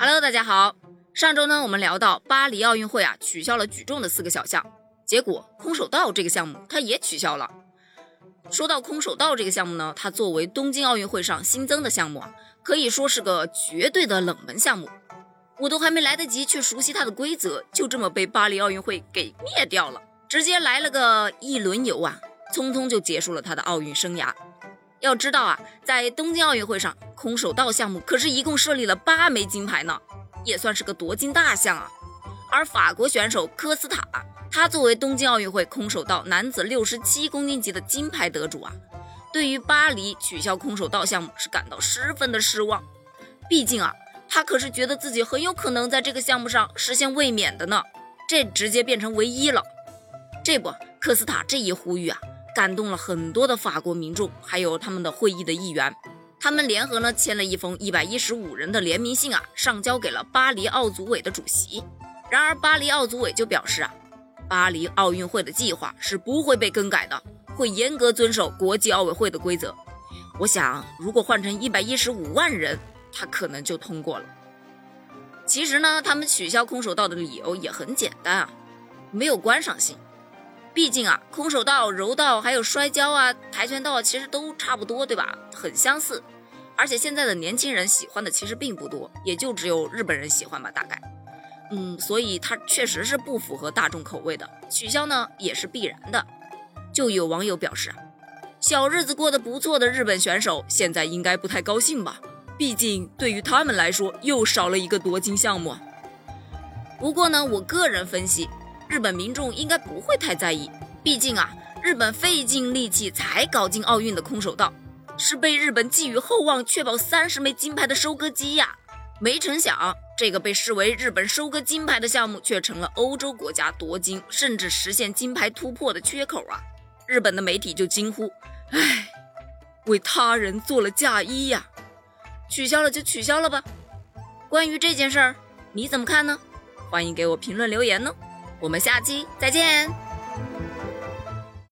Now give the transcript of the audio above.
Hello，大家好。上周呢，我们聊到巴黎奥运会啊，取消了举重的四个小项，结果空手道这个项目它也取消了。说到空手道这个项目呢，它作为东京奥运会上新增的项目啊，可以说是个绝对的冷门项目。我都还没来得及去熟悉它的规则，就这么被巴黎奥运会给灭掉了，直接来了个一轮游啊，匆匆就结束了他的奥运生涯。要知道啊，在东京奥运会上，空手道项目可是一共设立了八枚金牌呢，也算是个夺金大项啊。而法国选手科斯塔。他作为东京奥运会空手道男子六十七公斤级的金牌得主啊，对于巴黎取消空手道项目是感到十分的失望。毕竟啊，他可是觉得自己很有可能在这个项目上实现卫冕的呢。这直接变成唯一了。这不，科斯塔这一呼吁啊，感动了很多的法国民众，还有他们的会议的议员。他们联合呢签了一封一百一十五人的联名信啊，上交给了巴黎奥组委的主席。然而，巴黎奥组委就表示啊。巴黎奥运会的计划是不会被更改的，会严格遵守国际奥委会的规则。我想，如果换成一百一十五万人，他可能就通过了。其实呢，他们取消空手道的理由也很简单啊，没有观赏性。毕竟啊，空手道、柔道还有摔跤啊、跆拳道其实都差不多，对吧？很相似。而且现在的年轻人喜欢的其实并不多，也就只有日本人喜欢吧，大概。嗯，所以它确实是不符合大众口味的，取消呢也是必然的。就有网友表示，小日子过得不错的日本选手现在应该不太高兴吧？毕竟对于他们来说又少了一个夺金项目。不过呢，我个人分析，日本民众应该不会太在意，毕竟啊，日本费尽力气才搞进奥运的空手道，是被日本寄予厚望、确保三十枚金牌的收割机呀。没成想，这个被视为日本收割金牌的项目，却成了欧洲国家夺金甚至实现金牌突破的缺口啊！日本的媒体就惊呼：“唉，为他人做了嫁衣呀！”取消了就取消了吧。关于这件事儿，你怎么看呢？欢迎给我评论留言呢。我们下期再见。